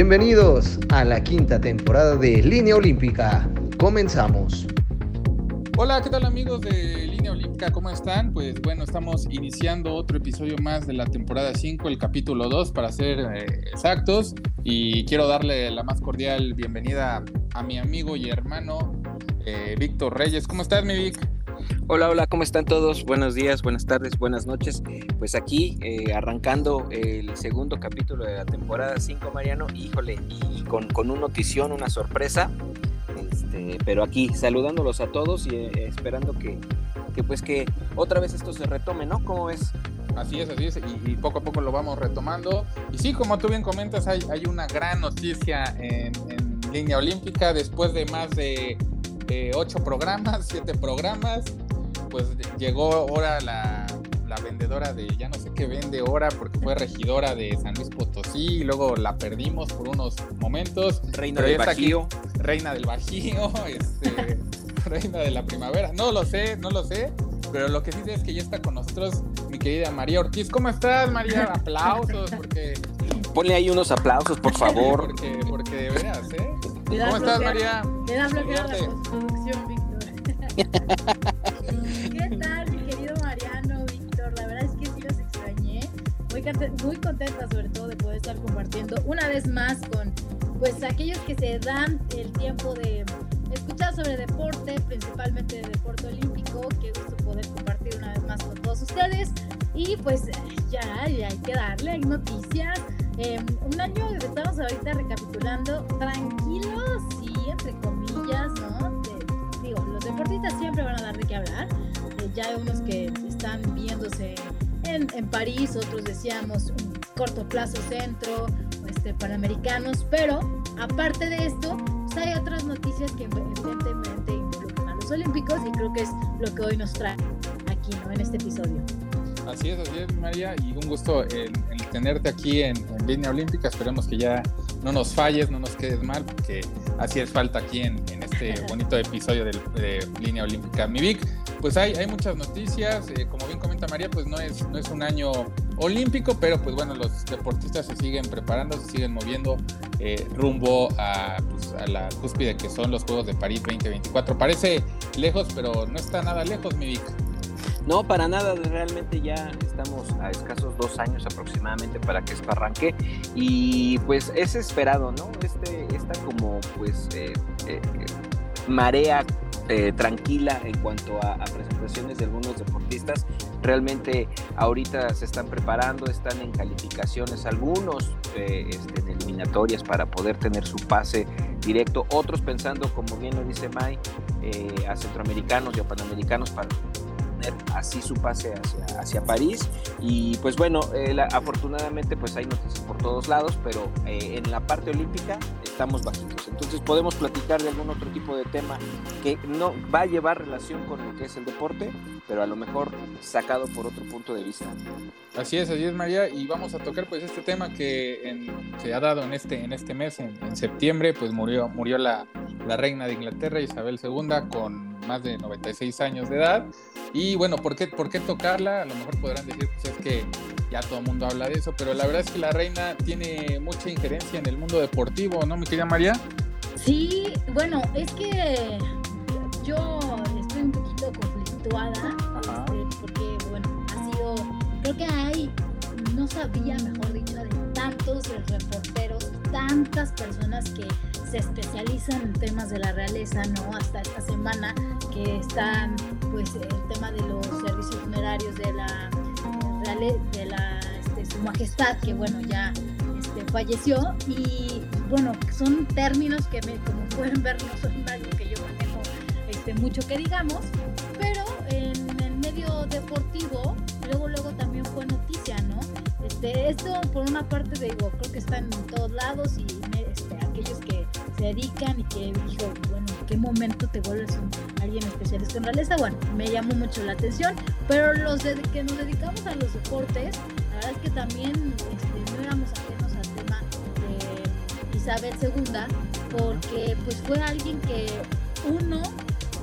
Bienvenidos a la quinta temporada de Línea Olímpica. Comenzamos. Hola, ¿qué tal amigos de Línea Olímpica? ¿Cómo están? Pues bueno, estamos iniciando otro episodio más de la temporada 5, el capítulo 2 para ser eh, exactos. Y quiero darle la más cordial bienvenida a mi amigo y hermano eh, Víctor Reyes. ¿Cómo estás, mi Vic? Hola, hola, ¿cómo están todos? Buenos días, buenas tardes, buenas noches. Pues aquí eh, arrancando el segundo capítulo de la temporada 5, Mariano, híjole, y con, con una notición, una sorpresa. Este, pero aquí saludándolos a todos y eh, esperando que, que, pues que otra vez esto se retome, ¿no? ¿Cómo es? Así es, así es, y, poco a poco lo vamos retomando. Y sí, como tú bien comentas, hay, hay una gran noticia en, en línea olímpica después de más de ocho programas, siete programas, pues llegó ahora la, vendedora de ya no sé qué vende ahora porque fue regidora de San Luis Potosí y luego la perdimos por unos momentos. Reina del Bajío. reina del Bajío, este, reina de la primavera. No lo sé, no lo sé. Pero lo que sí sé es que ya está con nosotros mi querida María Ortiz. ¿Cómo estás, María? Aplausos, porque. Ponle ahí unos aplausos, por favor. porque, porque de veras, ¿eh? ¿Cómo estás, María? Me da bloquear la postproducción, Víctor. Muy, contenta, sobre todo, de poder estar compartiendo una vez más con pues aquellos que se dan el tiempo de escuchar sobre deporte, principalmente de deporte olímpico. Qué gusto poder compartir una vez más con todos ustedes. Y pues ya, ya hay que darle, hay noticias. Eh, un año, estamos ahorita recapitulando, tranquilos y entre comillas, ¿no? digo, los deportistas siempre van a dar de qué hablar. Eh, ya hay unos que están viéndose en, en, París, otros decíamos un corto plazo centro, este, panamericanos, pero aparte de esto, pues hay otras noticias que evidentemente involucran a los olímpicos y creo que es lo que hoy nos trae aquí, ¿no? En este episodio. Así es, así es, María, y un gusto el, tenerte aquí en, línea olímpica. Esperemos que ya no nos falles, no nos quedes mal, porque así es falta aquí en, este bonito episodio de, línea olímpica. Mi Vic, pues hay, hay muchas noticias. Eh, como bien comenta María, pues no es, no es un año olímpico, pero pues bueno, los deportistas se siguen preparando, se siguen moviendo eh, rumbo a, pues, a la cúspide que son los Juegos de París 2024. Parece lejos, pero no está nada lejos, mi Vic. No, para nada, realmente ya estamos a escasos dos años aproximadamente para que esto arranque y pues es esperado, ¿no? Este, esta como pues eh, eh, marea eh, tranquila en cuanto a, presentaciones de algunos deportistas. Realmente ahorita se están preparando, están en calificaciones, algunos este, en eliminatorias para poder tener su pase directo, otros pensando, como bien lo dice Mai, a centroamericanos y a panamericanos para así su pase hacia, hacia París. Y pues bueno, eh, afortunadamente pues hay noticias por todos lados, pero eh, en la parte olímpica estamos bajitos. Entonces podemos platicar de algún otro tipo de tema que no va a llevar relación con lo que es el deporte, pero a lo mejor sacado por otro punto de vista. Así es, así es María, y vamos a tocar pues este tema que se ha dado en este, en este mes, en, en septiembre, pues murió, murió la, la reina de Inglaterra, Isabel II, con más de 96 años de edad. Y bueno, ¿por qué, ¿por qué tocarla? A lo mejor podrán decir, pues es que ya todo el mundo habla de eso, pero la verdad es que la reina tiene mucha injerencia en el mundo deportivo, ¿no, mi querida María? Sí, bueno, es que yo estoy un poquito conflictuada, este, porque bueno, ha sido, creo que hay, no sabía, mejor dicho, de tantos reporteros, tantas personas que se especializan en temas de la realeza, ¿no? Hasta esta semana que están, pues, el tema de los servicios funerarios de la, de la, este, su majestad, que bueno, ya este, falleció. Y bueno, son términos que, como pueden ver, no son algo que yo manejo este, mucho que digamos, pero en el medio deportivo, luego, luego también fue noticia, ¿no? Este, esto por una parte digo, creo que está en todos lados y aquellos que se dedican y que dijo, bueno, ¿en qué momento te vuelves un, alguien especialista en realeza? Bueno, me llamó mucho la atención, pero los que nos dedicamos a los deportes, la verdad es que también este, no éramos ajenos al tema de Isabel II, porque pues fue alguien que uno,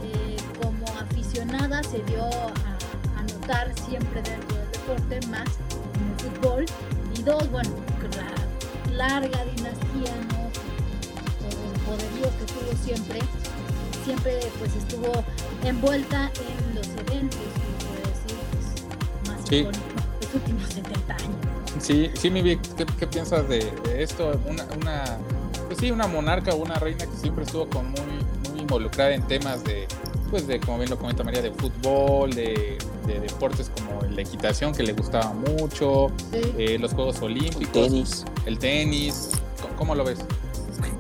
eh, como aficionada, se dio a, a notar siempre dentro del deporte, más en el fútbol, y dos, bueno, la larga dinastía, ¿no? Por el poderío que tuvo siempre, siempre pues estuvo envuelta en los eventos, puedo decir, pues, más Sí. los últimos 70 años. Sí, sí, mi Vic, ¿qué, qué piensas de, de esto? Una, una, pues sí, una monarca o una reina que siempre estuvo como muy, muy involucrada en temas de, pues de, como bien lo comenta María, de fútbol, de, de deportes como la equitación, que le gustaba mucho, Sí. eh, los Juegos Olímpicos, Tenis. el tenis. ¿Cómo, cómo lo ves?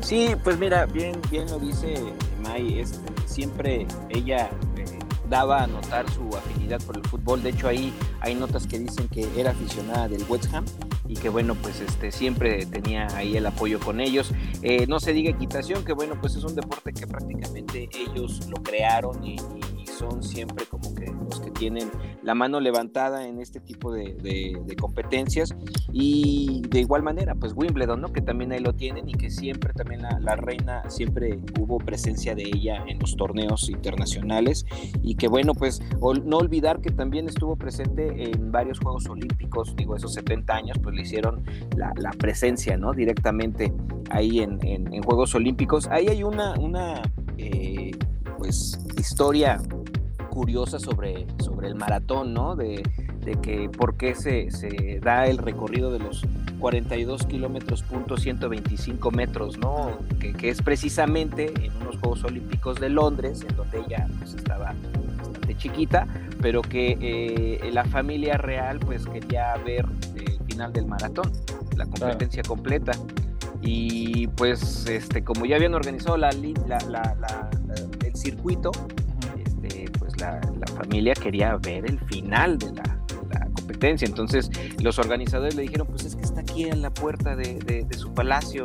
Sí, pues mira, bien, bien lo dice May, este, siempre ella eh, daba a notar su afinidad por el fútbol. De hecho, ahí hay notas que dicen que era aficionada del West Ham y que bueno, pues este siempre tenía ahí el apoyo con ellos. Eh, no se diga equitación, que bueno, pues es un deporte que prácticamente ellos lo crearon y, y- son siempre como que los tienen la mano levantada en este tipo de, de- de competencias. Y de igual manera, pues Wimbledon, ¿no? Que también ahí lo tienen y que siempre también la, la reina, siempre hubo presencia de ella en los torneos internacionales. Y que bueno, pues ol- no olvidar que también estuvo presente en varios Juegos Olímpicos, digo, esos 70 años, pues le hicieron la, la presencia, ¿no? Directamente ahí en, en- en Juegos Olímpicos. Ahí hay una, una eh, pues, historia curiosa sobre, sobre el maratón, ¿no? De, de que por qué se, se da el recorrido de los 42 kilómetros punto 125 metros, ¿no? Que, que es precisamente en unos Juegos Olímpicos de Londres, en donde ella pues, estaba bastante chiquita, pero que eh, la familia real pues quería ver el final del maratón, la competencia completa. Y pues este como ya habían organizado la, la- la- el circuito, la, la familia quería ver el final de la, competencia. Entonces los organizadores le dijeron, pues es que está aquí en la puerta de, de- de su palacio,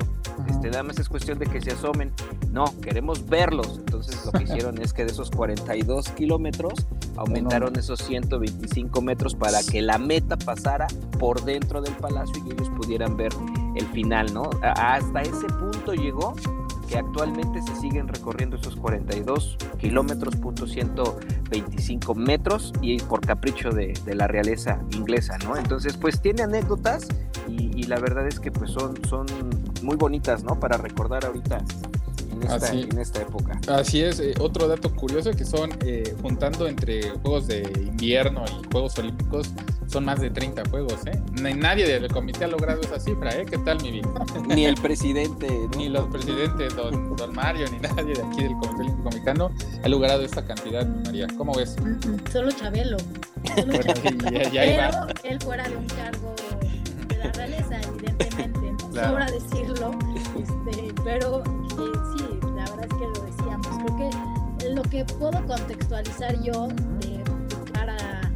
este, nada más es cuestión de que se asomen. No, queremos verlos. Entonces lo que hicieron es que de esos 42 kilómetros aumentaron esos 125 metros para que la meta pasara por dentro del palacio y ellos pudieran ver el final, ¿no? Hasta ese punto llegó que actualmente se siguen recorriendo esos 42 kilómetros, punto 125 metros y por capricho de, la realeza inglesa, ¿no? Entonces, pues tiene anécdotas y, y la verdad es que pues son, son muy bonitas, ¿no? Para recordar ahorita en esta, Así. en esta época. Así es, eh, otro dato curioso que son eh, juntando entre Juegos de Invierno y Juegos Olímpicos, son más de 30 juegos, ¿eh? Nadie del comité ha logrado esa cifra, ¿eh? ¿Qué tal, mi vida? Ni el presidente, ¿no? Ni los presidentes, don, don Mario, ni nadie de aquí del Comité Olímpico Mexicano ha logrado esta cantidad, María. ¿Cómo ves? Mm, mm, Solo Chabelo. Solo Bueno, Chabelo. ya, ya iba. Pero él fuera de un cargo de la realeza, evidentemente, ¿no? Claro. sobra decirlo, este, pero que lo que puedo contextualizar yo de cara a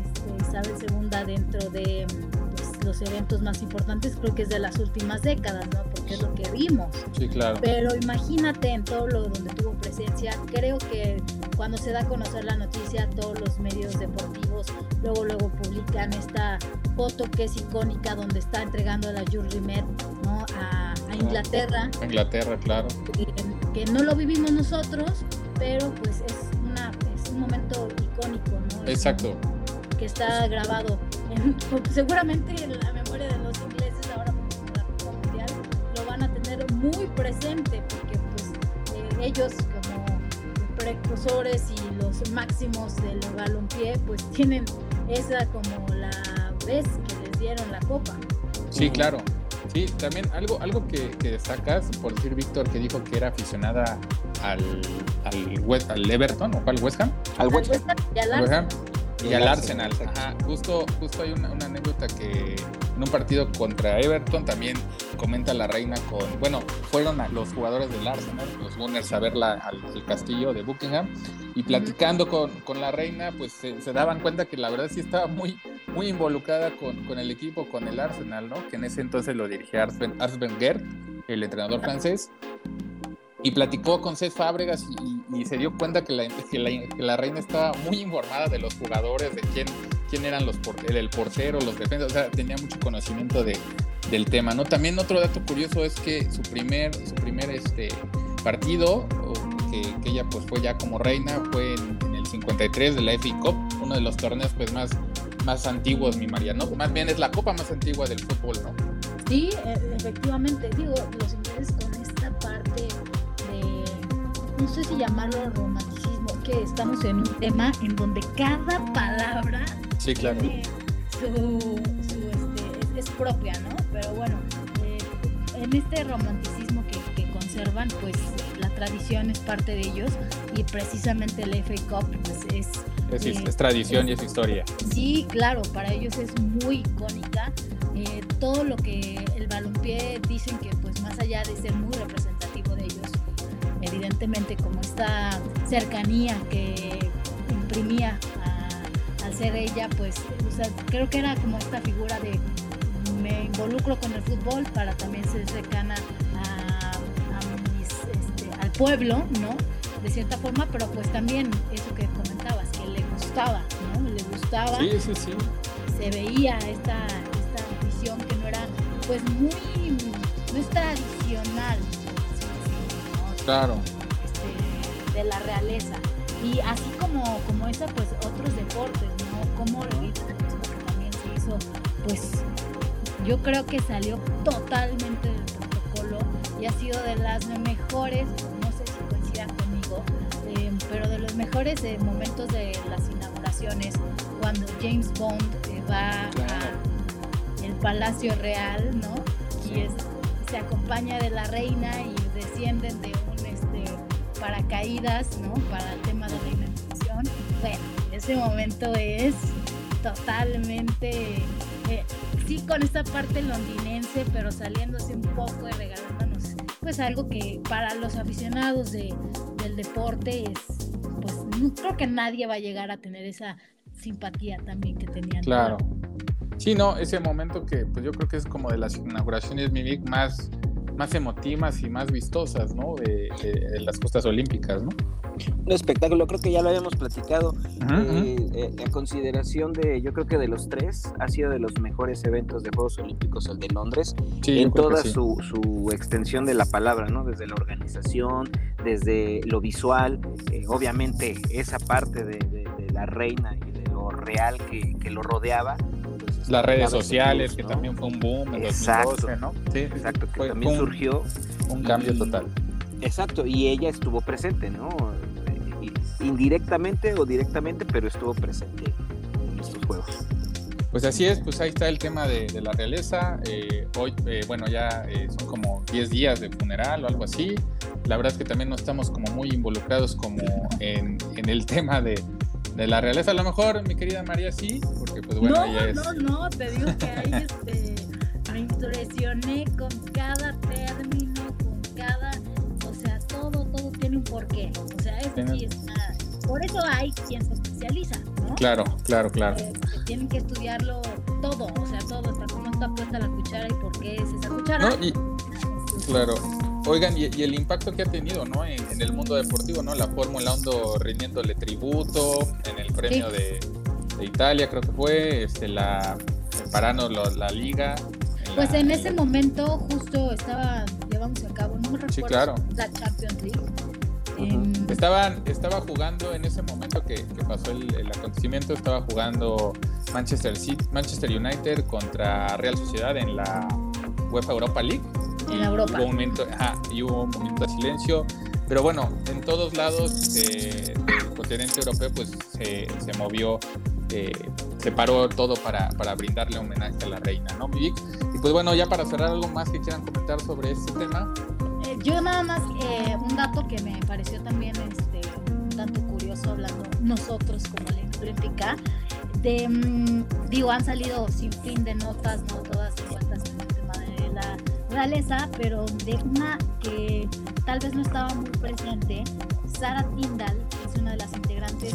este, Isabel II dentro de pues, los eventos más importantes, creo que es de las últimas décadas, ¿no? Porque es lo que vimos. Sí, claro. Pero imagínate en todo lo donde tuvo presencia, creo que cuando se da a conocer la noticia, todos los medios deportivos luego luego publican esta foto que es icónica donde está entregando la Jules Rimet ¿no? a, a Inglaterra, Inglaterra, claro. Que no lo vivimos nosotros, pero pues es una es un momento icónico, ¿no? Exacto. que está grabado en, seguramente en la memoria de los ingleses ahora por la Copa Mundial lo van a tener muy presente porque pues eh, ellos como precursores y los máximos del balompié pues tienen esa como la vez que les dieron la copa. Sí, claro. Sí, también algo, algo que, que destacas, por decir Víctor, que dijo que era aficionada al, al, West- al Everton, ¿o al West Ham? Al West Ham. Y al Al West Ham Arsenal. y Y al al Arsenal. Arsenal, Ajá, justo, justo hay una, una anécdota que en un partido contra Everton también comenta la reina con, bueno, fueron a los jugadores del Arsenal, los Gunners, a verla al, al castillo de Buckingham y platicando con, con la reina, pues se, se daban cuenta que la verdad sí estaba muy, muy involucrada con, con el equipo, con el Arsenal, ¿no? Que en ese entonces lo dirigía Arsene Wenger, el entrenador francés. Y platicó con Cés Fábregas y, y- se dio cuenta que la, que, la, que la reina estaba muy informada de los jugadores, de quién, quién eran los el, el portero, los defensas, o sea, tenía mucho conocimiento de, del tema, ¿no? También otro dato curioso es que su primer, su primer este, partido, que, que ella pues fue ya como reina, fue en, en el 53 de la FA Cup, uno de los torneos pues más, más antiguos, mi María, ¿no? Más bien es la copa más antigua del fútbol, ¿no? Sí, e, efectivamente, digo, los ingleses con esta parte de, no sé si llamarlo romanticismo, que estamos en un tema en donde cada palabra sí, claro. su, este, es, propia, ¿no? Pero bueno, eh, en este romanticismo que, conservan, pues la tradición es parte de ellos y precisamente el FA Cup pues, es... Es, eh, tradición y es historia. Sí, claro, para ellos es muy icónica. Eh, todo lo que el balompié dicen que pues más allá de ser muy representativo de ellos, evidentemente como esta cercanía que imprimía al ser ella, pues creo que era como esta figura de me involucro con el fútbol para también ser cercana a, este, al pueblo, ¿no? De cierta forma, pero pues también eso que gustaba, ¿no? Le gustaba. Sí, sí, sí. Se veía esta, esta visión que no era, pues muy, no es tradicional, Claro. Este, de la realeza. Y así como, como esa, pues otros deportes, ¿no? Como el que también se hizo, pues yo creo que salió totalmente del protocolo y ha sido de las mejores, no sé si coincidan conmigo, eh, pero de los mejores eh, momentos de las cuando James Bond va al Palacio Real, ¿no? Y se acompaña de la reina y descienden de paracaídas, ¿no? Para el tema de la inauguración. Bueno, ese momento es totalmente, eh, sí, con esta parte londinense, pero saliéndose un poco y regalándonos, pues algo que para los aficionados de, del deporte es, creo que nadie va a llegar a tener esa simpatía también que tenían. Claro. Sí, no, ese momento que pues yo creo que es como de las inauguraciones Mimic más más emotivas y más vistosas, ¿no? De, las costas olímpicas, ¿no? Un espectáculo, creo que ya lo habíamos platicado. Eh, eh, en consideración de, yo creo que de los tres, ha sido de los mejores eventos de Juegos Olímpicos el de Londres, en toda su, su, extensión de la palabra, ¿no? Desde la organización, desde lo visual, eh, obviamente esa parte de, de, la reina y de lo real que, que lo rodeaba, las redes sociales, que también fue un boom en exacto, 2012, ¿no? Sí, exacto, que también surgió. Un cambio total. Exacto, y ella estuvo presente, ¿no? Indirectamente o directamente, pero estuvo presente en estos juegos. Pues así es, pues ahí está el tema de, la realeza. Eh, hoy, eh, bueno, ya eh, son como 10 días de funeral o algo así. La verdad es que también no estamos como muy involucrados como en el tema de, de la realeza. A lo mejor, mi querida María, sí, porque pues bueno, no, ella es... No, no, te digo que ahí este, me impresioné con cada término, con cada, o sea, todo, todo tiene un porqué. O sea, eso sí está... Por eso hay quien se especializa, ¿no? Claro, claro, claro. Eh, tienen que estudiarlo todo, o sea, todo, hasta cómo está puesta la cuchara y por qué es esa cuchara. No, y, claro. Oigan, y, el impacto que ha tenido, ¿no? En, el mundo deportivo, ¿no? La Fórmula 1 rindiéndole tributo en el premio de, Italia, creo que fue, este, la separando la liga. pues en ese momento justo estaba llevamos a cabo, no me recuerdo, sí, claro. la Champions League. Estaban, estaba jugando en ese momento que, pasó el, el, acontecimiento, estaba jugando Manchester City, Manchester United contra Real Sociedad en la UEFA Europa League en Europa. Hubo un momento, y hubo un momento de silencio. Pero bueno, en todos lados del continente europeo pues se, se movió, eh, se paró todo para, para, brindarle homenaje a la reina, ¿no, Y pues bueno, ya para cerrar algo más que quieran comentar sobre este tema. Eh, yo nada más, eh, un dato que me pareció también este, un tanto curioso hablando nosotros como la olímpica, de, mm, digo, han salido sin fin de notas, no todas envueltas realeza, pero de una que tal vez no estaba muy presente, Sara Tyndall, que es una de las integrantes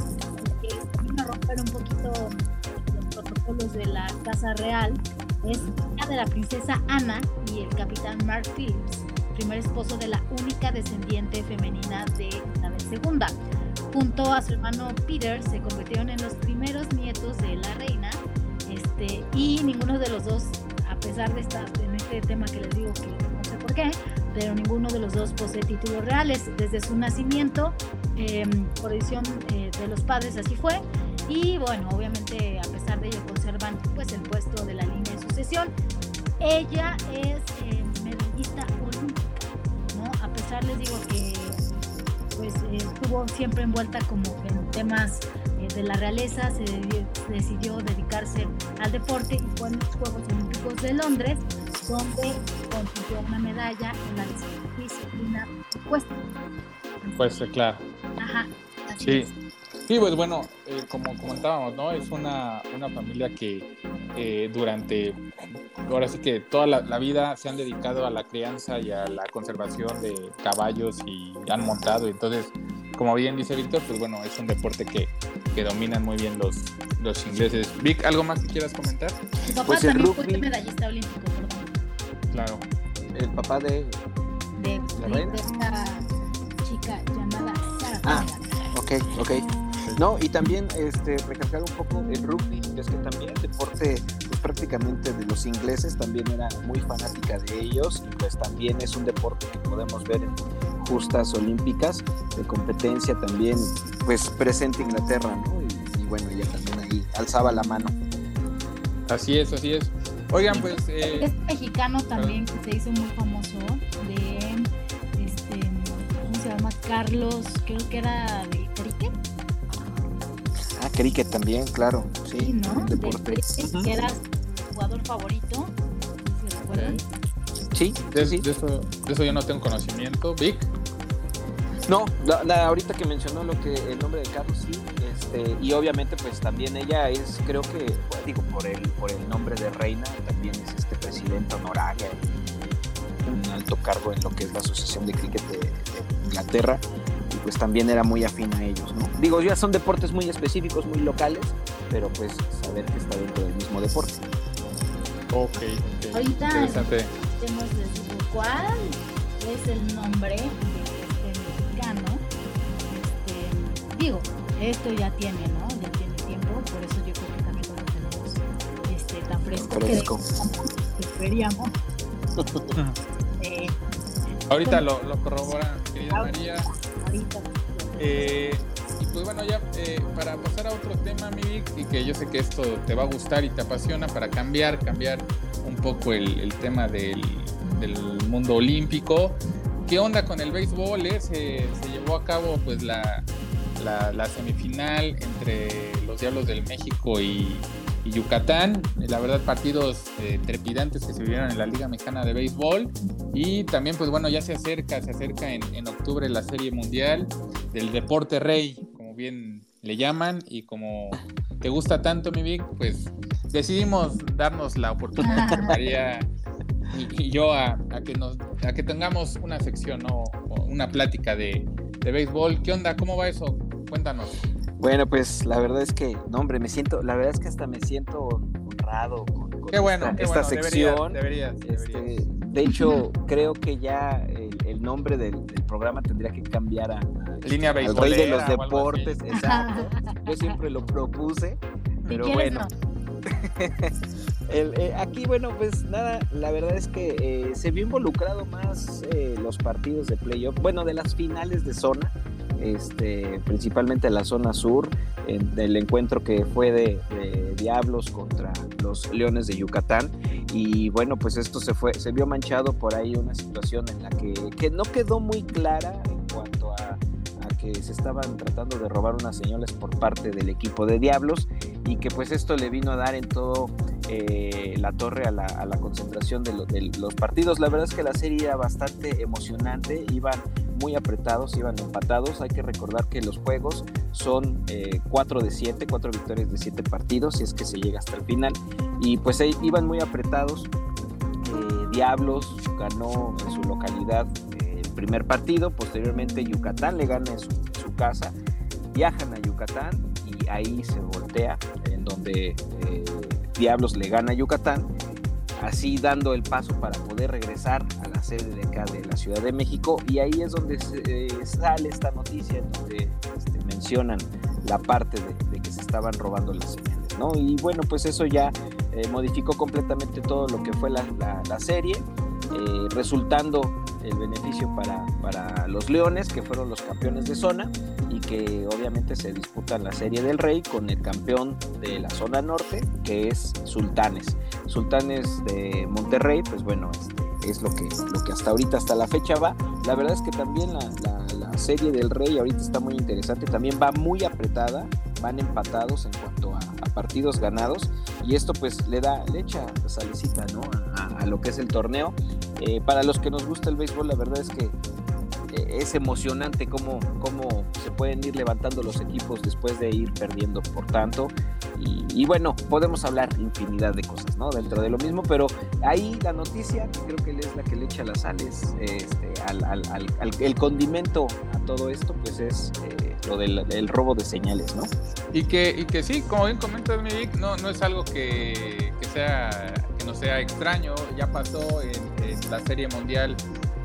que vino a romper un poquito los protocolos de la Casa Real, es hija de la princesa Ana y el capitán Mark Phillips, primer esposo de la única descendiente femenina de Isabel II. Junto a su hermano Peter se convirtieron en los primeros nietos de la reina este, y ninguno de los dos pesar de estar en este tema que les digo que no sé por qué, pero ninguno de los dos posee títulos reales. Desde su nacimiento, em, por decisión eh, de los padres, así fue. Y bueno, obviamente a pesar de ello conservan pues el puesto de la línea de sucesión. ella es eh, medallista olímpica, ¿no? A pesar les digo que pues estuvo siempre envuelta como en temas de la realeza, se decidió dedicarse al deporte y fue en los Juegos Olímpicos de Londres, donde consiguió una medalla en la disciplina puesta. Pues claro. Ajá. sí. Sí, pues bueno, eh, como comentábamos, ¿no? Es una, una familia que eh, durante, ahora sí que toda la, vida se han dedicado a la crianza y a la conservación de caballos y han montado. Entonces, como bien dice Víctor, pues bueno, es un deporte que, que dominan muy bien los, los ingleses. Vic, ¿algo más que quieras comentar? Papá pues también fue medallista olímpico, perdón. Claro. El papá de... De, de, esta chica llamada Sara. Ah, ok, ok. No, y también este, recalcar un poco el rugby, es que también el deporte prácticamente de los ingleses también era muy fanática de ellos y pues también es un deporte que podemos ver en justas olímpicas de competencia también pues presente Inglaterra, ¿no? Y, bueno, ella también ahí alzaba la mano. Así es, así es. Oigan, pues... Eh... Es mexicano también que se hizo muy famoso de, este, ¿cómo se llama? Carlos, creo que era de Ah, cricket también, claro. Sí, ¿no? Deporte. que era jugador favorito. ¿Sí? De, sí, de, eso, de eso yo no tengo conocimiento. ¿Vic? No, ahorita que mencionó lo que el nombre de Carlos, sí, este, y obviamente pues también ella es, creo que, digo, por el, por el nombre de reina, también es este presidente honoraria, un alto cargo en lo que es la Asociación de Cricket de Inglaterra pues también era muy afín a ellos, ¿no? Digo, ya son deportes muy específicos, muy locales, pero pues saber que está dentro del mismo deporte. Ok, Ahorita Interesante. cuál es el nombre de este mexicano. Este, digo, esto ya tiene, ¿no? Ya tiene tiempo, por eso yo creo que también lo tenemos este, tan fresco, fresco. que queríamos. eh, Ahorita lo, lo corrobora, querida María. Eh, y pues bueno, ya eh, para pasar a otro tema, mi y que yo sé que esto te va a gustar y te apasiona, para cambiar, cambiar un poco el, tema del, mundo olímpico. ¿Qué onda con el béisbol? Eh? Se, llevó a cabo pues la, semifinal entre los Diablos del México y, Yucatán. La verdad, partidos eh, trepidantes que se vivieron en la Liga Mexicana de Béisbol. Y también, pues bueno, ya se acerca, se acerca en octubre la Serie Mundial del Deporte Rey, como bien le llaman. Y como te gusta tanto, mi Vic, pues decidimos darnos la oportunidad, María y, yo, a, que nos, a que tengamos una sección, ¿no? una plática de, de béisbol. ¿Qué onda? ¿Cómo va eso? Cuéntanos. Bueno, pues la verdad es que, no, hombre, me siento, la verdad es que hasta me siento honrado con, qué bueno, esta, sección. Deberías, este, de hecho, creo que ya el, nombre del, programa tendría que cambiar a, Línea al rey de los deportes. Exacto. Yo siempre lo propuse, pero bueno. Eh, aquí, bueno, pues nada, la verdad es que eh, se vio involucrado más eh, los partidos de playoff, bueno, de las finales de zona este, principalmente en la zona sur, en, del encuentro que fue de, Diablos contra los Leones de Yucatán. Y bueno, pues esto se, fue, se vio manchado por ahí una situación en la que, que no quedó muy clara que se estaban tratando de robar unas señales por parte del equipo de Diablos y que pues esto le vino a dar en todo eh, la torre a la, a la concentración de, de, los partidos. La verdad es que la serie era bastante emocionante, iban muy apretados, iban empatados. Hay que recordar que los juegos son 4 eh, de 7, 4 victorias de 7 partidos, si es que se llega hasta el final. Y pues iban muy apretados. Eh, Diablos ganó en su localidad primer partido, posteriormente Yucatán le gana en su, su, casa, viajan a Yucatán y ahí se voltea, en donde Diablos le gana a Yucatán así dando el paso para poder regresar a la sede de acá de la Ciudad de México y ahí es donde eh, sale esta noticia en donde este, mencionan la parte de, que se estaban robando las señales, ¿no? Y bueno, pues eso ya eh, modificó completamente todo lo que fue la, serie, eh, resultando el beneficio para, para los Leones, que fueron los campeones de zona, y que obviamente se disputa la Serie del Rey con el campeón de la zona norte, que es Sultanes. Sultanes de Monterrey, pues bueno, este, es lo que, lo que hasta ahorita, hasta la fecha va. La verdad es que también la, Serie del Rey ahorita está muy interesante, también va muy apretada, van empatados en cuanto a, partidos ganados y esto pues le da, le echa salecita ¿no? a, lo que es el torneo. Eh, para los que nos gusta el béisbol, la verdad es que es emocionante cómo, cómo se pueden ir levantando los equipos después de ir perdiendo por tanto. Y, bueno, podemos hablar infinidad de cosas, ¿no? Dentro de lo mismo, pero ahí la noticia, creo que es la que le echa las sales, este, al, el condimento a todo esto, pues es eh, lo del robo de señales, ¿no? Y que, y que sí, como bien comentas, Mirik, no, no es algo que, que, sea, que no sea extraño, ya pasó en, en la Serie Mundial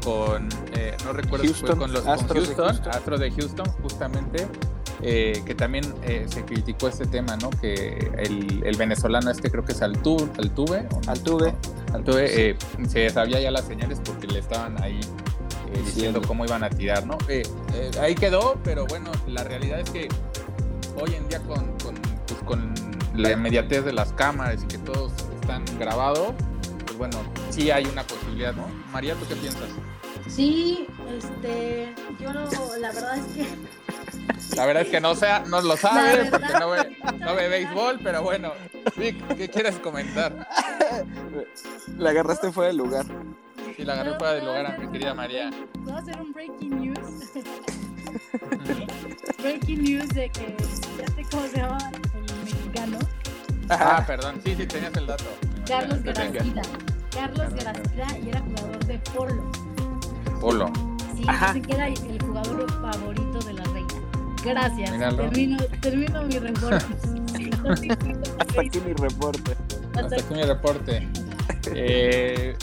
con, eh, no recuerdo si fue con los Astros Houston, de Astro de Houston, justamente, eh, que también eh, se criticó este tema, ¿no? Que el, el venezolano este creo que es Altuve, Altuve, Altuve, Altuve se sabía ya las señales porque le estaban ahí diciendo cómo iban a tirar, ¿no? ahí quedó, pero bueno, la realidad es que hoy en día con, con, pues, con la inmediatez de las cámaras y que todos están grabados, pues bueno, sí hay una posibilidad, ¿no? María, ¿tú qué piensas? Sí, este, yo no, la verdad es que... La verdad es que no, sea, no lo sabe porque no ve, no ve béisbol, pero bueno, Vic, ¿qué quieres comentar? La agarraste fuera del lugar. Sí, la agarré fuera del lugar a mi querida María. ¿Puedo hacer un breaking news? breaking news de que, sé ¿cómo se llama el mexicano? Ah, perdón, sí, sí, tenías el dato. Carlos García. Carlos Gracida y era jugador de polo. Polo. Sí, dicen que era el jugador favorito de la reina. Gracias. Termino, termino mi reporte. Hasta aquí mi reporte. Hasta, aquí mi reporte. Eh,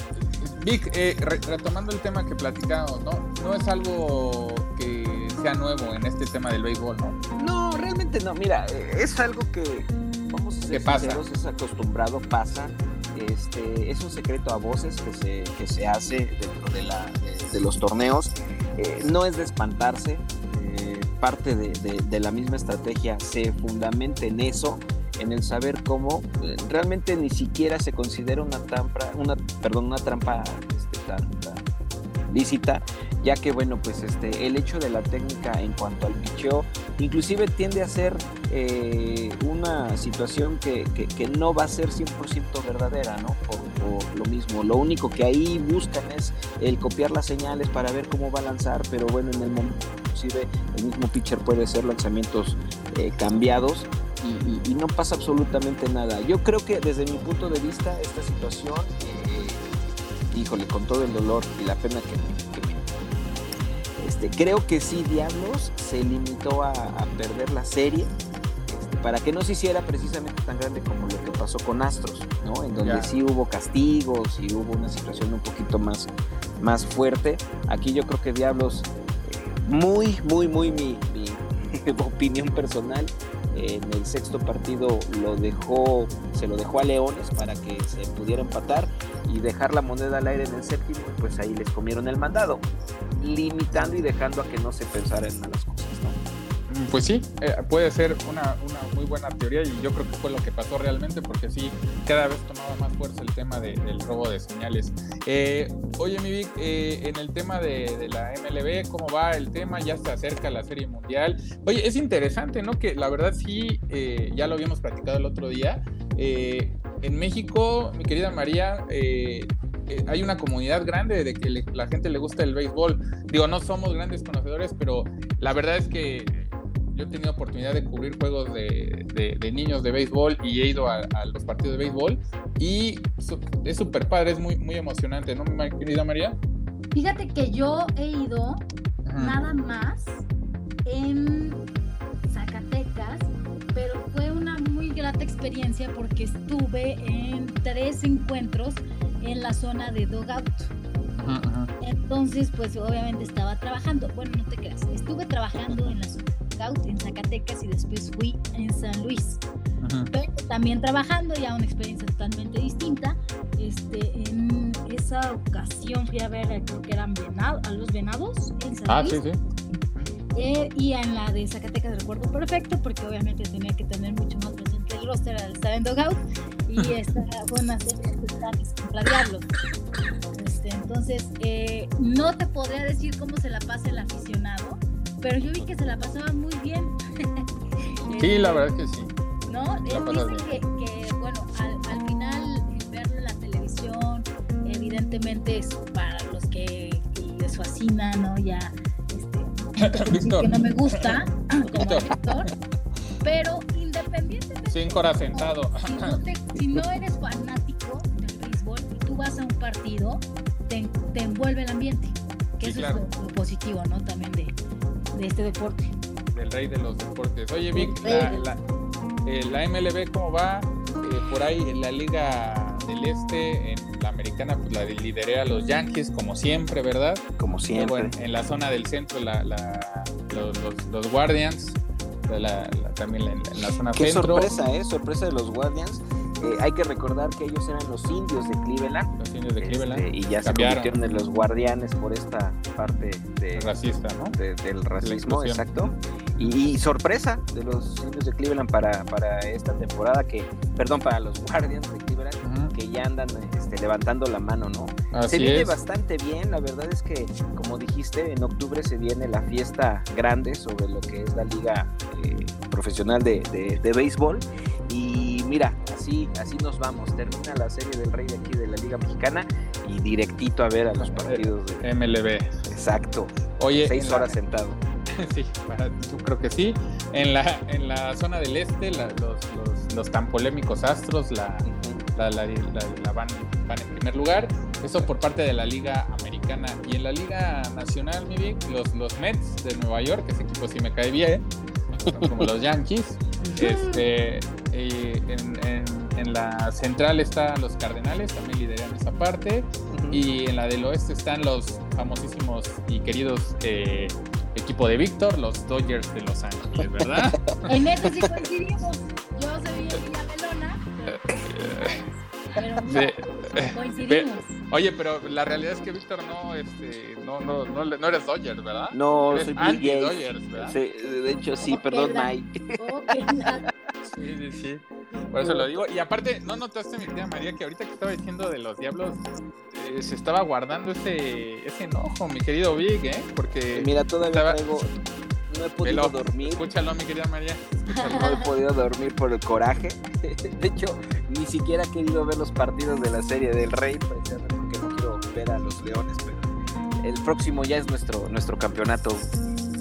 Vic, eh, retomando el tema que platicamos, ¿no? No es algo que sea nuevo en este tema del béisbol, ¿no? No, realmente no. Mira, eh, es algo que, vamos a ser sinceros, es acostumbrado, pasa este, es un secreto a voces que se, que se hace dentro de, la, de, los torneos. Eh, no es de espantarse, eh, parte de, la misma estrategia se fundamenta en eso, en el saber cómo eh, realmente ni siquiera se considera una trampa, una, perdón, una trampa este, tan, lícita, ya que bueno, pues este, el hecho de la técnica en cuanto al picheo, inclusive tiende a ser eh, una situación que, que, no va a ser 100% verdadera, ¿no? Por, lo mismo, lo único que ahí buscan es el copiar las señales para ver cómo va a lanzar, pero bueno, en el momento inclusive el mismo pitcher puede hacer lanzamientos eh, cambiados y, no pasa absolutamente nada. Yo creo que desde mi punto de vista esta situación híjole, con todo el dolor y la pena que me... este, creo que sí, Diablos se limitó a, perder la serie este, para que no se hiciera precisamente tan grande como lo que pasó con Astros, ¿no? En donde sí hubo castigos y hubo una situación un poquito más, más fuerte. Aquí yo creo que Diablos, eh, muy, muy, muy mi, mi opinión personal, en el sexto partido lo dejó, se lo dejó a Leones para que se pudiera empatar y dejar la moneda al aire en el séptimo, pues ahí les comieron el mandado, limitando y dejando a que no se pensara en malas cosas. Pues sí, eh, puede ser una, muy buena teoría y yo creo que fue lo que pasó realmente porque sí, cada vez tomaba más fuerza el tema del robo de señales. Eh, oye, mi Vic, eh, en el tema de, la MLB, ¿cómo va el tema? Ya se acerca la Serie Mundial. Oye, es interesante, ¿no? Que la verdad sí, ya lo habíamos platicado el otro día. En México, mi querida María, hay una comunidad grande de que la gente le gusta el béisbol. Digo, no somos grandes conocedores, pero la verdad es que yo he tenido oportunidad de cubrir juegos de, niños de béisbol y he ido a, los partidos de béisbol y es súper padre, es muy, muy emocionante, ¿no, mi querida María? Fíjate que yo he ido nada más en grata experiencia porque estuve en tres encuentros en la zona de Dogout. Entonces, pues obviamente estaba trabajando. Bueno, no te creas, estuve trabajando en la zona en Zacatecas y después fui en San Luis. Pero también trabajando, ya una experiencia totalmente distinta. Este, en esa ocasión fui a ver, creo que eran a los venados en San ah, sí, sí. Eh, y en la de Zacatecas recuerdo perfecto, porque obviamente tenía que tener mucho roster al estar en Dogout. Y esta fue una serie de contra. Este, entonces, eh, no te podría decir cómo se la pasa el aficionado, pero yo vi que se la pasaba muy bien. sí, la verdad es que sí. ¿No? Él dice que, que, bueno, al, al final, verlo en la televisión, evidentemente es para los que, que les fascina, ¿no? Ya Víctor. que no me gusta como Víctor, pero independientemente sin corazón sentado. Si, no eres fanático del béisbol y tú vas a un partido te, te envuelve el ambiente que eso es lo, positivo no también de, de, este deporte. Del rey de los deportes. Oye Vic la, la, eh, la, MLB cómo va eh, por ahí en la liga del este en la americana pues la lideré a los Yankees como siempre, ¿verdad? Como siempre. en, la zona del centro la, los, Guardians, también en, la zona Qué centro. sorpresa, ¿eh? Sorpresa de los Guardians. Eh, hay que recordar que ellos eran los indios de Cleveland. Los indios de Cleveland. Este, y ya se convirtieron en los guardianes por esta parte de, racista, ¿no? del racismo, exacto. Y, sorpresa de los indios de Cleveland para, para esta temporada, que, perdón, para los Guardians de Cleveland, que ya andan este, levantando la mano, ¿no? se viene bastante bien, la verdad es que, como dijiste, en octubre se viene la fiesta grande sobre lo que es la liga eh, profesional de, de, de béisbol. Y mira, así, así nos vamos. Termina la serie del Rey de aquí de la Liga Mexicana y directito a ver a los partidos de MLB. Exacto. Oye, seis horas sentado. sí, yo creo que sí. En la, en la zona del este, los, los, los, tan polémicos Astros la, la, la, van, van en primer lugar. Eso por parte de la Liga Americana. Y en la Liga Nacional, mi los, los Mets de Nueva York, ese equipo sí me cae bien, como los Yankees. Este, en, la central están los Cardenales, también lideran esa parte. Y en la del oeste están los famosísimos y queridos eh, equipo de Víctor, los Dodgers de Los Ángeles, ¿verdad? en eso sí coincidimos. Pero coincidimos. Oye, pero la realidad es que Víctor no, este, no, no, no, no eres Dodgers, ¿verdad? No, eres soy anti Dodgers, ¿verdad? Sí, de hecho sí, perdón, Mike. sí, sí, sí. Por eso lo digo. Y aparte, ¿no notaste, mi querida María, que ahorita que estaba diciendo de los diablos, eh, se estaba guardando ese, ese enojo, mi querido Vic, ¿eh? Porque. Mira, todavía traigo. No he podido dormir. Escúchalo, mi querida María. No he podido dormir por el coraje. De hecho, ni siquiera he querido ver los partidos de la serie del Rey, precisamente porque no quiero ver a los Leones, pero el próximo ya es nuestro, nuestro campeonato.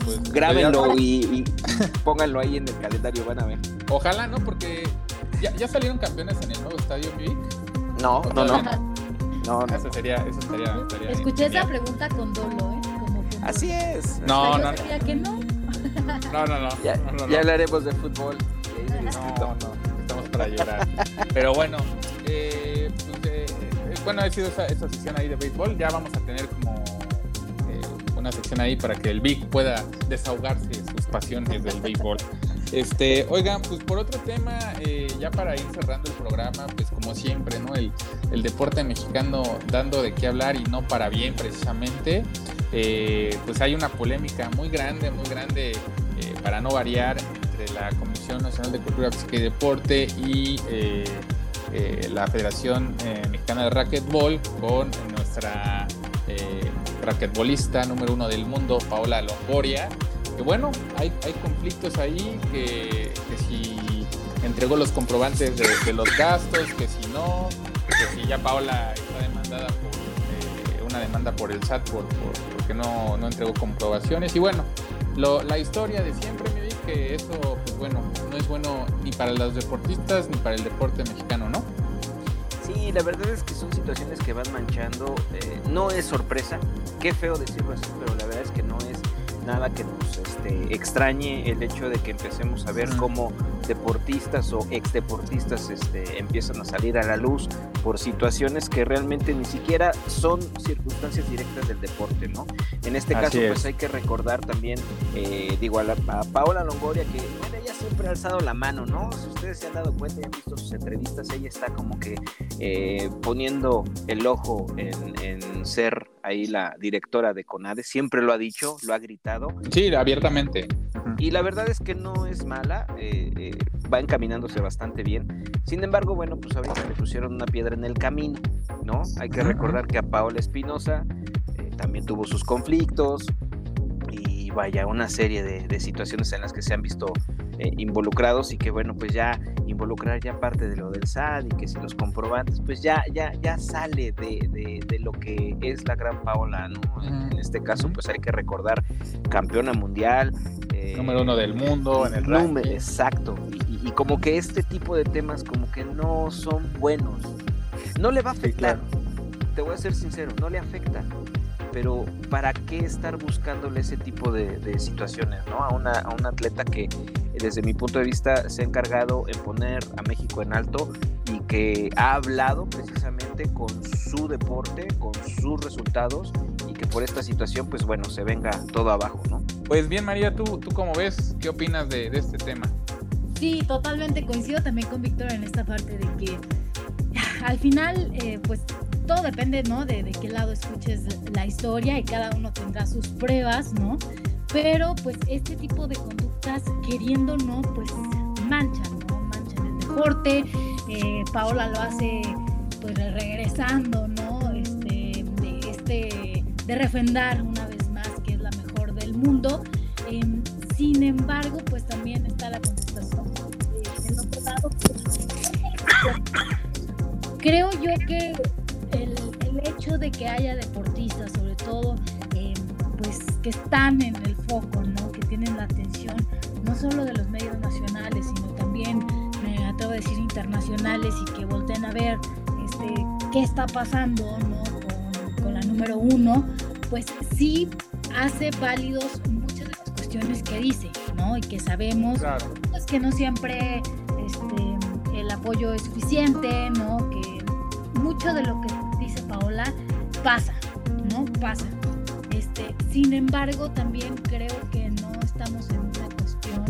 Pues, Grábenlo y, y, pónganlo ahí en el calendario, van a ver. Ojalá, ¿no? Porque ¿Ya, ¿Ya, salieron campeones en el nuevo estadio, Vic? No, no, no. No, no. Eso sería, eso estaría, estaría Escuché esa pregunta con dolo, ¿eh? Como Así es. No, no, no. que no. No, no, no. Ya, no, no, ya hablaremos de fútbol. No, no, estamos para llorar. Pero bueno, eh, pues, eh, bueno, ha sido esa, esa sección ahí de béisbol. Ya vamos a tener como eh, una sección ahí para que el Vic pueda desahogarse sus pasiones del béisbol. Este, oigan, pues por otro tema, eh, ya para ir cerrando el programa, pues como siempre, ¿no? El, el deporte mexicano dando de qué hablar y no para bien precisamente. Eh, pues hay una polémica muy grande, muy grande, eh, para no variar, entre la Comisión Nacional de Cultura Física y Deporte y eh, eh, la Federación Mexicana de Racquetball con nuestra raquetbolista número uno del mundo, Paola Longoria que bueno, hay, hay conflictos ahí, que, que, si entregó los comprobantes de, de, los gastos, que si no, que si ya Paola está demandada eh, una demanda por el SAT por, por, porque no, no, entregó comprobaciones. Y bueno, la historia de siempre me di que eso, pues bueno, no es bueno ni para los deportistas ni para el deporte mexicano, ¿no? Sí, la verdad es que son situaciones que van manchando. Eh, no es sorpresa, qué feo decirlo así, pero la verdad es que no es nada que nos este, extrañe el hecho de que empecemos a ver cómo deportistas o exdeportistas este, empiezan a salir a la luz por situaciones que realmente ni siquiera son circunstancias directas del deporte, ¿no? En este caso, pues hay que recordar también, eh, digo, a, Paola Longoria, que ella siempre ha alzado la mano, ¿no? Si ustedes se han dado cuenta y han visto sus entrevistas, ella está como que eh, poniendo el ojo en, en ser ahí la directora de CONADE, siempre lo ha dicho, lo ha gritado. Sí, abiertamente. Y la verdad es que no es mala, eh, eh, va encaminándose bastante bien. Sin embargo, bueno, pues ahorita le pusieron una piedra en el camino, ¿no? Hay que recordar que a Paola Espinosa eh, también tuvo sus conflictos, vaya, una serie de, situaciones en las que se han visto eh, involucrados y que bueno, pues ya involucrar ya parte de lo del SAD y que si los comprobantes, pues ya, ya, ya sale de, de, lo que es la gran Paola, ¿no? En, este caso, pues hay que recordar campeona mundial. Eh, número uno del mundo en el número, Exacto. Y, como que este tipo de temas como que no son buenos. No le va a afectar. Te voy a ser sincero, no le afecta pero ¿para qué estar buscándole ese tipo de, situaciones ¿no? a, una, a un atleta que desde mi punto de vista se ha encargado en poner a México en alto y que ha hablado precisamente con su deporte, con sus resultados y que por esta situación pues bueno se venga todo abajo, ¿no? Pues bien María, ¿tú, tú cómo ves? ¿Qué opinas de, este tema? Sí, totalmente coincido también con Víctor en esta parte de que al final eh, pues todo depende, ¿no? De, de, qué lado escuches la historia y cada uno tendrá sus pruebas, ¿no? Pero pues este tipo de conductas, queriendo no, pues manchan, ¿no? Manchan el deporte. Eh, Paola lo hace pues regresando, ¿no? Este, de, este, de refrendar una vez más que es la mejor del mundo. Em, sin embargo, pues también está la contestación del otro lado. Creo yo que hecho de que haya deportistas, sobre todo, em, pues que están en el foco, ¿no? Que tienen la atención no solo de los medios nacionales, sino también, me atrevo a decir, internacionales y que volteen a ver este, qué está pasando, ¿no? Con, la número uno, pues sí hace válidos muchas de las cuestiones que dice, ¿no? Y que sabemos pues, que no siempre este, el apoyo es suficiente, ¿no? Que mucho de lo que Paola, pasa, ¿no? Pasa. Este, sin embargo, también creo que no estamos en una cuestión,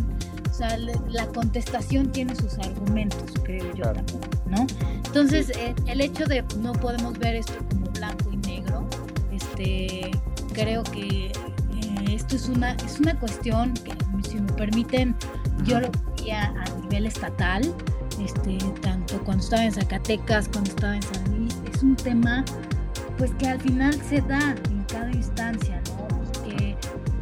o sea, la contestación tiene sus argumentos, creo yo también, ¿no? Entonces, eh, el hecho de no podemos ver esto como blanco y negro, este, creo que eh, esto es una, es una cuestión que, si me permiten, yo lo veía a nivel estatal, este, tanto cuando estaba en Zacatecas, cuando estaba en San Luis, es un tema pues que al final se da en cada instancia, ¿no? que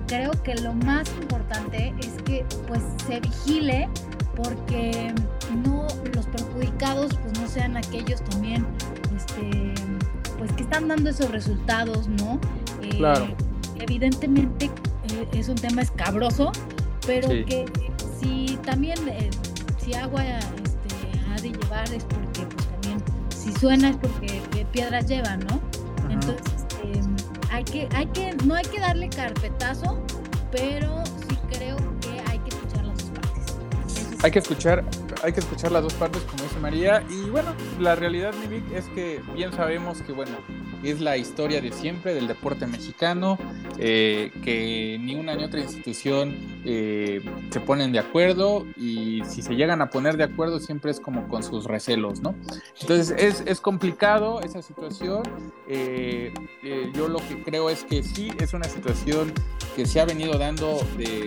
creo que lo más importante es que pues se vigile porque no los perjudicados pues no sean aquellos también este pues que están dando esos resultados, ¿no? Eh, claro. Evidentemente eh, es un tema escabroso, pero que si también eh, si agua este, ha de llevar es porque suena es porque piedras llevan, ¿no? Entonces, em, hay que, hay que, no hay que darle carpetazo, pero sí creo que hay que escuchar las dos partes. hay que escuchar, hay que escuchar las dos partes, como dice María. Y bueno, la realidad, mi es que bien sabemos que, bueno, es la historia de siempre del deporte mexicano, eh, que ni una ni otra institución eh, se ponen de acuerdo y si se llegan a poner de acuerdo siempre es como con sus recelos, ¿no? Entonces es, es complicado esa situación. Eh, yo lo que creo es que sí es una situación que se ha venido dando,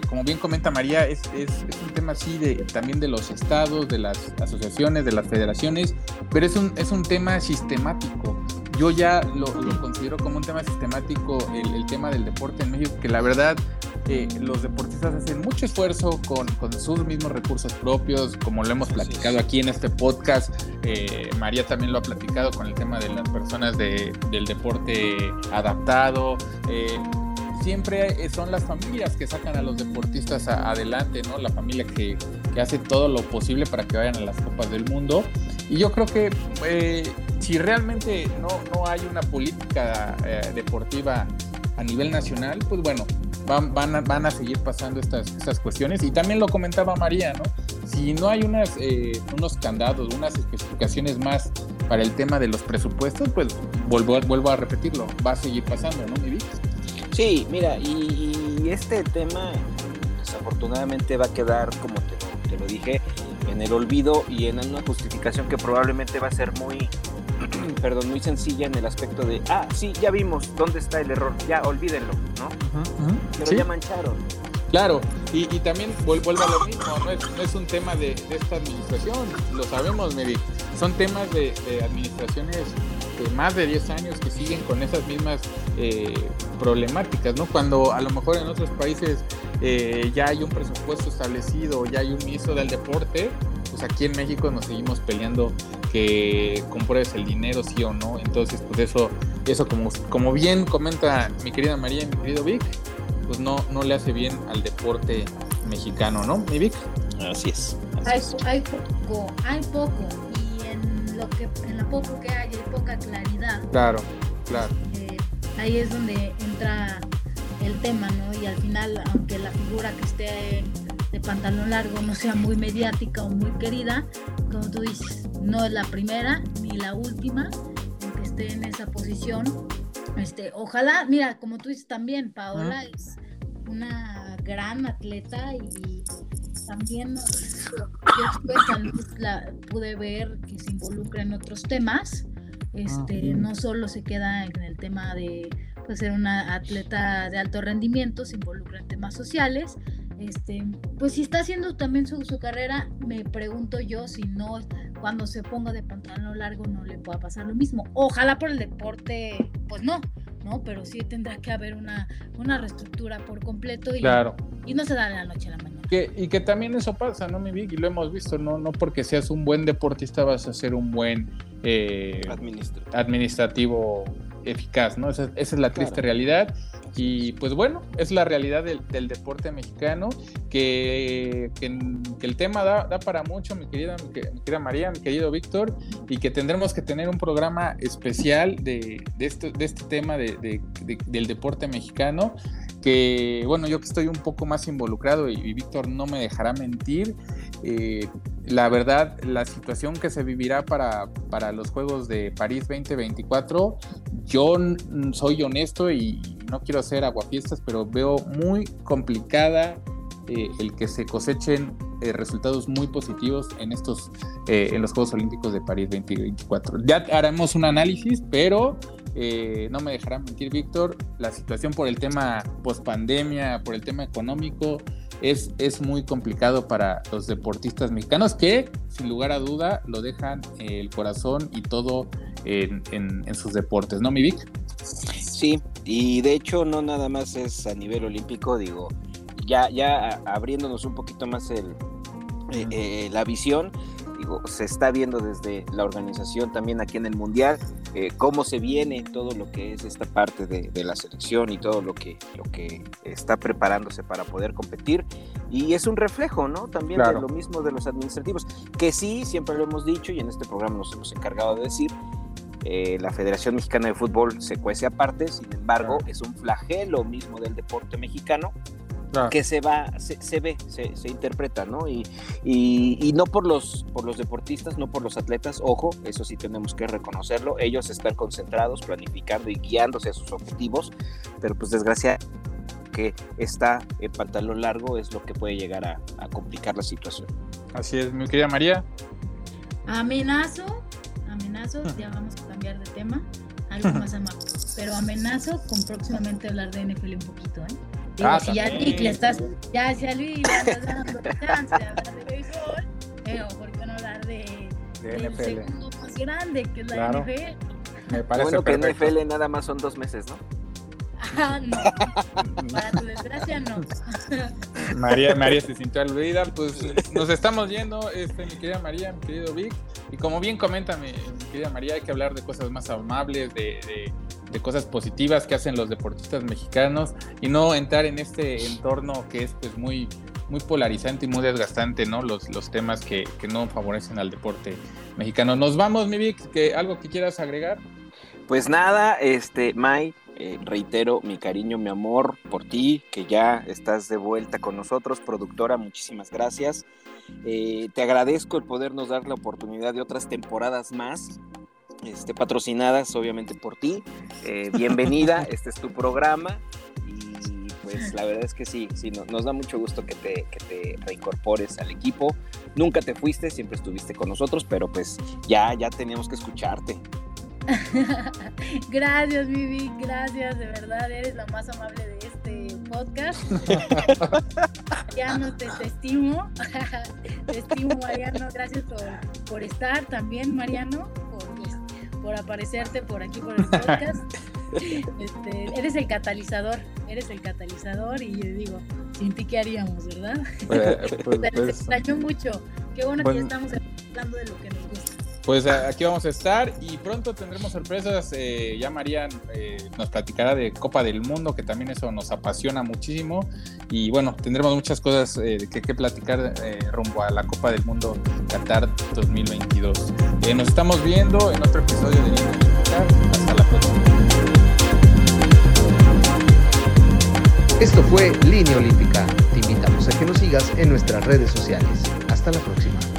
como bien comenta María, es, es, es un tema así de, también de los estados, de las asociaciones, de las federaciones, pero es un, es un tema sistemático yo ya lo, considero como un tema sistemático el, tema del deporte en México, que la verdad eh, los deportistas hacen mucho esfuerzo con, sus mismos recursos propios, como lo hemos platicado aquí en este podcast. Eh, María también lo ha platicado con el tema de las personas del deporte adaptado. Eh, siempre son las familias que sacan a los deportistas adelante, ¿no? La familia que, que, hace todo lo posible para que vayan a las Copas del Mundo. Y yo creo que si realmente no, no hay una política eh, deportiva a nivel nacional, pues bueno, van, van, a, van a seguir pasando estas, estas cuestiones. Y también lo comentaba María, ¿no? si no hay unas, eh, unos candados, unas especificaciones más para el tema de los presupuestos, pues vuelvo, vuelvo a repetirlo, va a seguir pasando, ¿no, mi Sí, mira, y, este tema desafortunadamente va a quedar, como te, te lo dije, en el olvido y en una justificación que probablemente va a ser muy, perdón, muy sencilla en el aspecto de, ah, sí, ya vimos dónde está el error, ya olvídenlo, ¿no? Pero ya mancharon. Claro, y, también vuelvo a lo mismo, no es, un tema de, esta administración, lo sabemos, Mary, son temas de, administraciones de más de 10 años que siguen con esas mismas eh, problemáticas, ¿no? Cuando a lo mejor en otros países eh, ya hay un presupuesto establecido, ya hay un ministro del deporte, pues aquí en México nos seguimos peleando que compruebes el dinero, sí o no. Entonces, pues eso, eso como, como bien comenta mi querida María y mi querido Vic, pues no, no le hace bien al deporte mexicano, ¿no, mi Vic? Así es. hay, poco, hay poco, y en lo que, en lo poco que hay, hay poca claridad. Claro, claro. Eh, ahí es donde entra el tema, ¿no? Y al final, aunque la figura que esté de pantalón largo no sea muy mediática o muy querida, como tú dices, no es la primera ni la última en que esté en esa posición. Este, ojalá, mira, como tú dices también, Paola es una gran atleta y también yo después la pude ver que se involucra en otros temas. Este, no solo se queda en el tema de pues, ser una atleta de alto rendimiento, se involucra en temas sociales, este, pues si está haciendo también su, carrera, me pregunto yo si no, cuando se ponga de pantalón largo no le pueda pasar lo mismo. Ojalá por el deporte, pues no, ¿no? Pero sí tendrá que haber una, una reestructura por completo y, y no se da de la noche a la mañana. y que también eso pasa, ¿no, mi Vic? Y lo hemos visto, ¿no? No porque seas un buen deportista vas a ser un buen eh, administrativo eficaz, ¿no? Esa, es la triste realidad. Y pues bueno, es la realidad del, deporte mexicano, que, el tema da, para mucho, mi querida, mi, querida María, mi querido Víctor, y que tendremos que tener un programa especial de, de, este, de este tema de, del deporte mexicano, que bueno, yo que estoy un poco más involucrado y, Víctor no me dejará mentir, eh, la verdad, la situación que se vivirá para, para los Juegos de París 2024, yo soy honesto y no quiero hacer aguafiestas, pero veo muy complicada eh, el que se cosechen eh, resultados muy positivos en estos eh, en los Juegos Olímpicos de París 2024. Ya haremos un análisis, pero no me dejará mentir Víctor, la situación por el tema post pandemia, por el tema económico, es, es muy complicado para los deportistas mexicanos que, sin lugar a duda, lo dejan el corazón y todo en, en sus deportes, ¿no, mi Vic? Sí, y de hecho no nada más es a nivel olímpico, digo, ya, ya abriéndonos un poquito más el, eh, eh, la visión, digo, se está viendo desde la organización también aquí en el Mundial, eh, cómo se viene todo lo que es esta parte de, la selección y todo lo que, lo que está preparándose para poder competir. Y es un reflejo, ¿no? También de lo mismo de los administrativos, que sí, siempre lo hemos dicho y en este programa nos hemos encargado de decir, eh, la Federación Mexicana de Fútbol se cuece aparte, sin embargo, es un flagelo mismo del deporte mexicano que se va, se, ve, se, interpreta, ¿no? Y, y, no por los, por los deportistas, no por los atletas, ojo, eso sí tenemos que reconocerlo, ellos están concentrados, planificando y guiándose a sus objetivos, pero pues desgraciadamente que está en pantalón largo es lo que puede llegar a, a complicar la situación. Así es, mi querida María. Amenazo amenazo, ya vamos cambiar de tema, algo más amable. Pero amenazo con próximamente hablar de NFL un poquito, ¿eh? Digo, ah, si ya Nick le estás, ya si a Luis le estás dando chance de hablar de béisbol, eh, ¿por qué no hablar de, de del segundo más grande, que es la NFL? Me parece bueno, que NFL nada más son dos meses, ¿no? Ah, no. Para tu desgracia, no. María, María se sintió aludida. Pues nos estamos yendo, este, mi querida María, mi querido Vic. Y como bien comenta mi, querida María, hay que hablar de cosas más amables, de, de, cosas positivas que hacen los deportistas mexicanos y no entrar en este entorno que es pues muy, muy polarizante y muy desgastante, ¿no? Los, los temas que, que no favorecen al deporte mexicano. Nos vamos, mi Vic, que algo que quieras agregar. Pues nada, este, Mai, eh, reitero mi cariño, mi amor por ti, que ya estás de vuelta con nosotros, productora, muchísimas gracias. Eh, te agradezco el podernos dar la oportunidad de otras temporadas más, este, patrocinadas obviamente por ti. Eh, bienvenida, este es tu programa y pues la verdad es que sí, sí nos da mucho gusto que te, que te reincorpores al equipo. Nunca te fuiste, siempre estuviste con nosotros, pero pues ya, ya teníamos que escucharte. gracias, Vivi, gracias, de verdad, eres la más amable de podcast. Mariano, te, estimo, te estimo, Mariano, gracias por, estar también, Mariano, por, pues, por aparecerte por aquí, por el podcast. Este, eres el catalizador, eres el catalizador y yo digo, sin ti qué haríamos, ¿verdad? Pues, pues, Te pues, extrañó mucho. Qué bueno que ya estamos hablando de lo que nos. Pues eh, aquí vamos a estar y pronto tendremos sorpresas. Eh, ya María eh, nos platicará de Copa del Mundo, que también eso nos apasiona muchísimo. Y bueno, tendremos muchas cosas que, que, platicar rumbo a la Copa del Mundo Qatar 2022. nos estamos viendo en otro episodio de Línea Olímpica. Hasta la próxima. Esto fue Línea Olímpica. Te invitamos a que nos sigas en nuestras redes sociales. Hasta la próxima.